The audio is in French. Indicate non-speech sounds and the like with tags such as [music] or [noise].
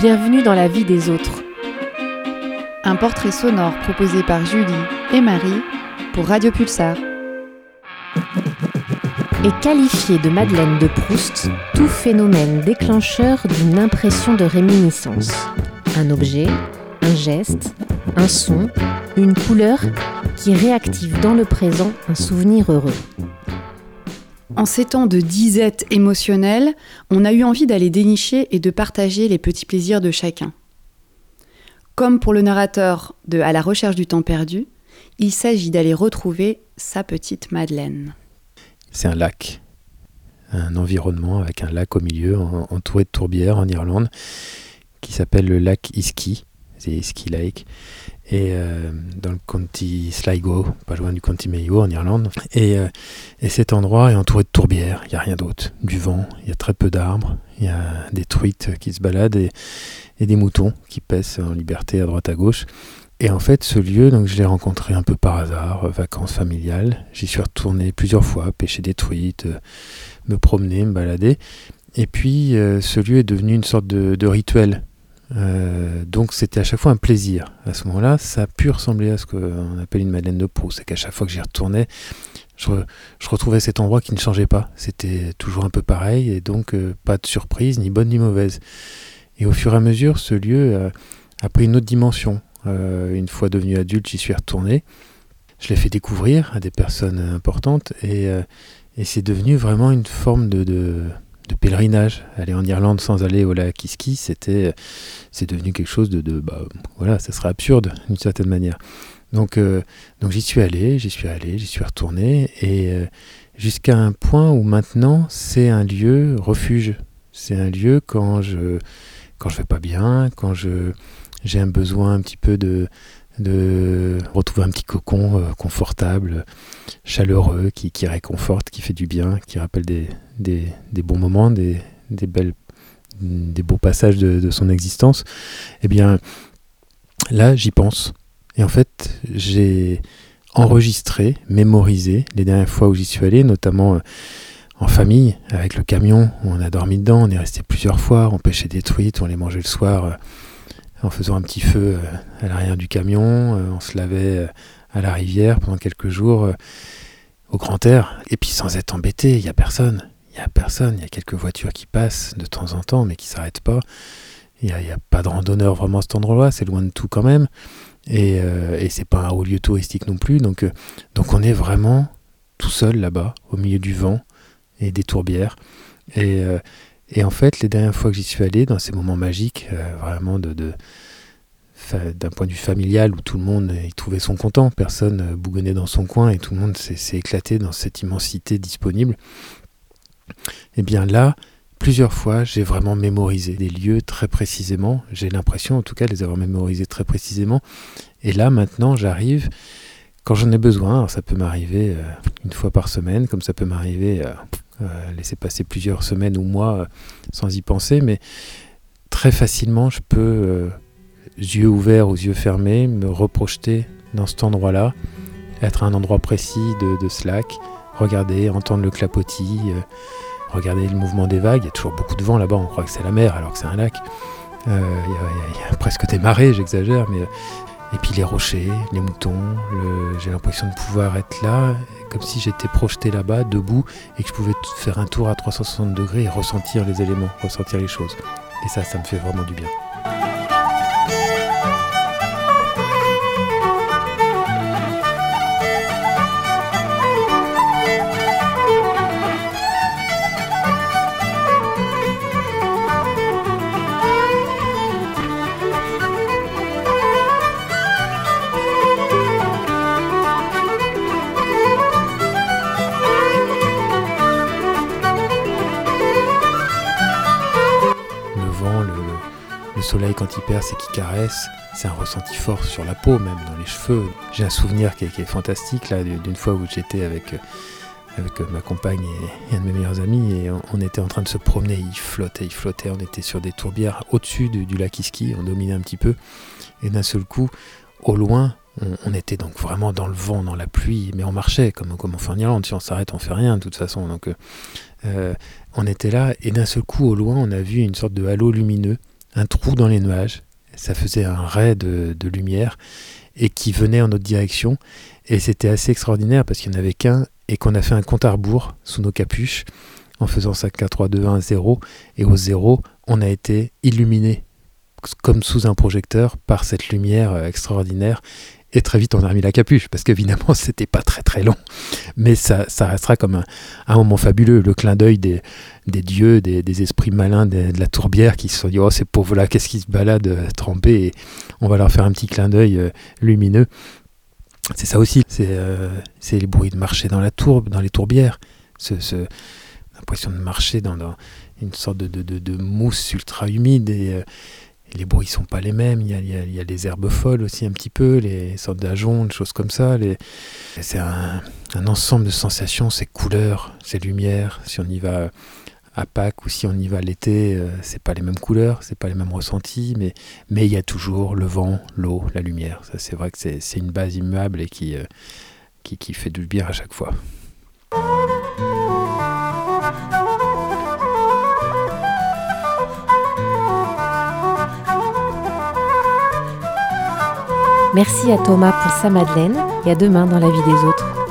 Bienvenue dans la vie des autres. Un portrait sonore proposé par Julie et Marie pour Radio Pulsar. Est qualifié de Madeleine de Proust tout phénomène déclencheur d'une impression de réminiscence. Un objet, un geste, un son, une couleur qui réactive dans le présent un souvenir heureux. En ces temps de disette émotionnelle, on a eu envie d'aller dénicher et de partager les petits plaisirs de chacun. Comme pour le narrateur de À la recherche du temps perdu, il s'agit d'aller retrouver sa petite Madeleine. C'est un lac, un environnement avec un lac au milieu, entouré de tourbières en Irlande, qui s'appelle le lac Iski, c'est Iski Lake et euh, dans le county Sligo, pas loin du county Mayo en Irlande. Et, euh, et cet endroit est entouré de tourbières, il n'y a rien d'autre. Du vent, il y a très peu d'arbres, il y a des truites qui se baladent et, des moutons qui pèsent en liberté à droite à gauche. Et en fait, ce lieu, donc je l'ai rencontré un peu par hasard, euh, vacances familiales. J'y suis retourné plusieurs fois, pêcher des truites, me promener, me balader. Et puis, ce lieu est devenu une sorte de rituel euh, donc c'était à chaque fois un plaisir. À ce moment-là, ça a pu ressembler à ce qu'on appelle une Madeleine de Proust. C'est qu'à chaque fois que j'y retournais, je, retrouvais cet endroit qui ne changeait pas. C'était toujours un peu pareil et donc euh, pas de surprise, ni bonne ni mauvaise. Et au fur et à mesure, ce lieu a, pris une autre dimension. Euh, une fois devenu adulte, j'y suis retourné. Je l'ai fait découvrir à des personnes importantes et, c'est devenu vraiment une forme de de pèlerinage. Aller en Irlande sans aller au lac Iski, c'était, c'est devenu quelque chose de, de bah, voilà, ça serait absurde d'une certaine manière. Donc, euh, donc j'y suis allé, j'y suis allé, j'y suis retourné, et euh, jusqu'à un point où maintenant c'est un lieu refuge. C'est un lieu quand je quand je vais pas bien, quand je j'ai un besoin un petit peu de de retrouver un petit cocon euh, confortable, chaleureux, qui, réconforte, qui fait du bien, qui rappelle des, bons moments, des, belles, beaux passages de, de, son existence, eh bien là j'y pense. Et en fait j'ai enregistré, mémorisé les dernières fois où j'y suis allé, notamment euh, en famille, avec le camion, où on a dormi dedans, on est resté plusieurs fois, on pêchait des truites, on les mangeait le soir euh, en faisant un petit feu euh, à l'arrière du camion, euh, on se lavait euh, à la rivière pendant quelques jours au grand air, et puis sans être embêté, il n'y a personne. Il n'y a personne, il y a quelques voitures qui passent de temps en temps, mais qui ne s'arrêtent pas. Il n'y a, pas de randonneur vraiment à cet endroit-là, c'est loin de tout quand même. Et, c'est pas un haut lieu touristique non plus. Donc, donc on est vraiment tout seul là-bas, au milieu du vent et des tourbières. Et en fait, les dernières fois que j'y suis allé, dans ces moments magiques, euh, vraiment d'un point de vue familial où tout le monde y trouvait son content, personne euh, bougonnait dans son coin et tout le monde s'est éclaté dans cette immensité disponible. Et eh bien là, plusieurs fois, j'ai vraiment mémorisé des lieux très précisément. J'ai l'impression, en tout cas, de les avoir mémorisés très précisément. Et là, maintenant, j'arrive quand j'en ai besoin. Ça peut m'arriver euh, une fois par semaine, comme ça peut m'arriver euh, laisser passer plusieurs semaines ou mois euh, sans y penser, mais très facilement, je peux, euh, yeux ouverts ou yeux fermés, me reprojeter dans cet endroit-là, être à un endroit précis de, de lac, regarder, entendre le clapotis, regarder le mouvement des vagues. Il y a toujours beaucoup de vent là-bas, on croit que c'est la mer alors que c'est un lac. Il y, y, a presque des marées, j'exagère, mais et puis les rochers, les moutons, j'ai l'impression de pouvoir être là, comme si j'étais projeté là-bas, debout, et que je pouvais faire un tour à 360 degrés et ressentir les éléments, ressentir les choses. Et ça, ça me fait vraiment du bien. Soleil, quand il perce et qu'il caresse, c'est un ressenti fort sur la peau, même dans les cheveux. J'ai un souvenir qui est, fantastique, là, d'une fois où j'étais avec, avec ma compagne et, un de mes meilleurs amis, et on, était en train de se promener, il flottait, il flottait, on était sur des tourbières au-dessus du, lac Iski, on dominait un petit peu, et d'un seul coup, au loin, on, était donc vraiment dans le vent, dans la pluie, mais on marchait comme, comme on fait en Irlande. Si on s'arrête, on fait rien de toute façon. Donc, euh, on était là, et d'un seul coup, au loin, on a vu une sorte de halo lumineux un trou dans les nuages. Ça faisait un ray de, lumière et qui venait en notre direction. Et c'était assez extraordinaire parce qu'il n'y en avait qu'un et qu'on a fait un compte à rebours sous nos capuches en faisant ça 4, 3, 2, 1, 0. Et au 0, on a été illuminé comme sous un projecteur par cette lumière euh, extraordinaire. Et très vite, on a remis la capuche, parce qu'évidemment, [laughs] c'était pas très très long. Mais ça, ça restera comme un, moment fabuleux, le clin d'œil des, des dieux, des, des esprits malins de, la tourbière qui se sont dit Oh, ces pauvres-là, qu'est-ce qu'ils se baladent euh, trempés Et on va leur faire un petit clin d'œil euh, lumineux. C'est ça aussi, c'est euh, les bruits de marcher dans la tourbe, dans les tourbières. Ce, ce- l'impression de marcher dans, une sorte de, de, de- mousse ultra humide et, euh, les bruits sont pas les mêmes. Il y, a, il, y a, il y a les herbes folles aussi un petit peu, les sortes d'ajoncs, des choses comme ça. C'est un, ensemble de sensations, ces couleurs, ces lumières. Si on y va à Pâques ou si on y va l'été, euh, c'est pas les mêmes couleurs, c'est pas les mêmes ressentis, mais mais il y a toujours le vent, l'eau, la lumière. C'est vrai que c'est c'est une base immuable et qui, euh, qui qui fait du bien à chaque fois. Merci à Thomas pour sa Madeleine et à demain dans la vie des autres.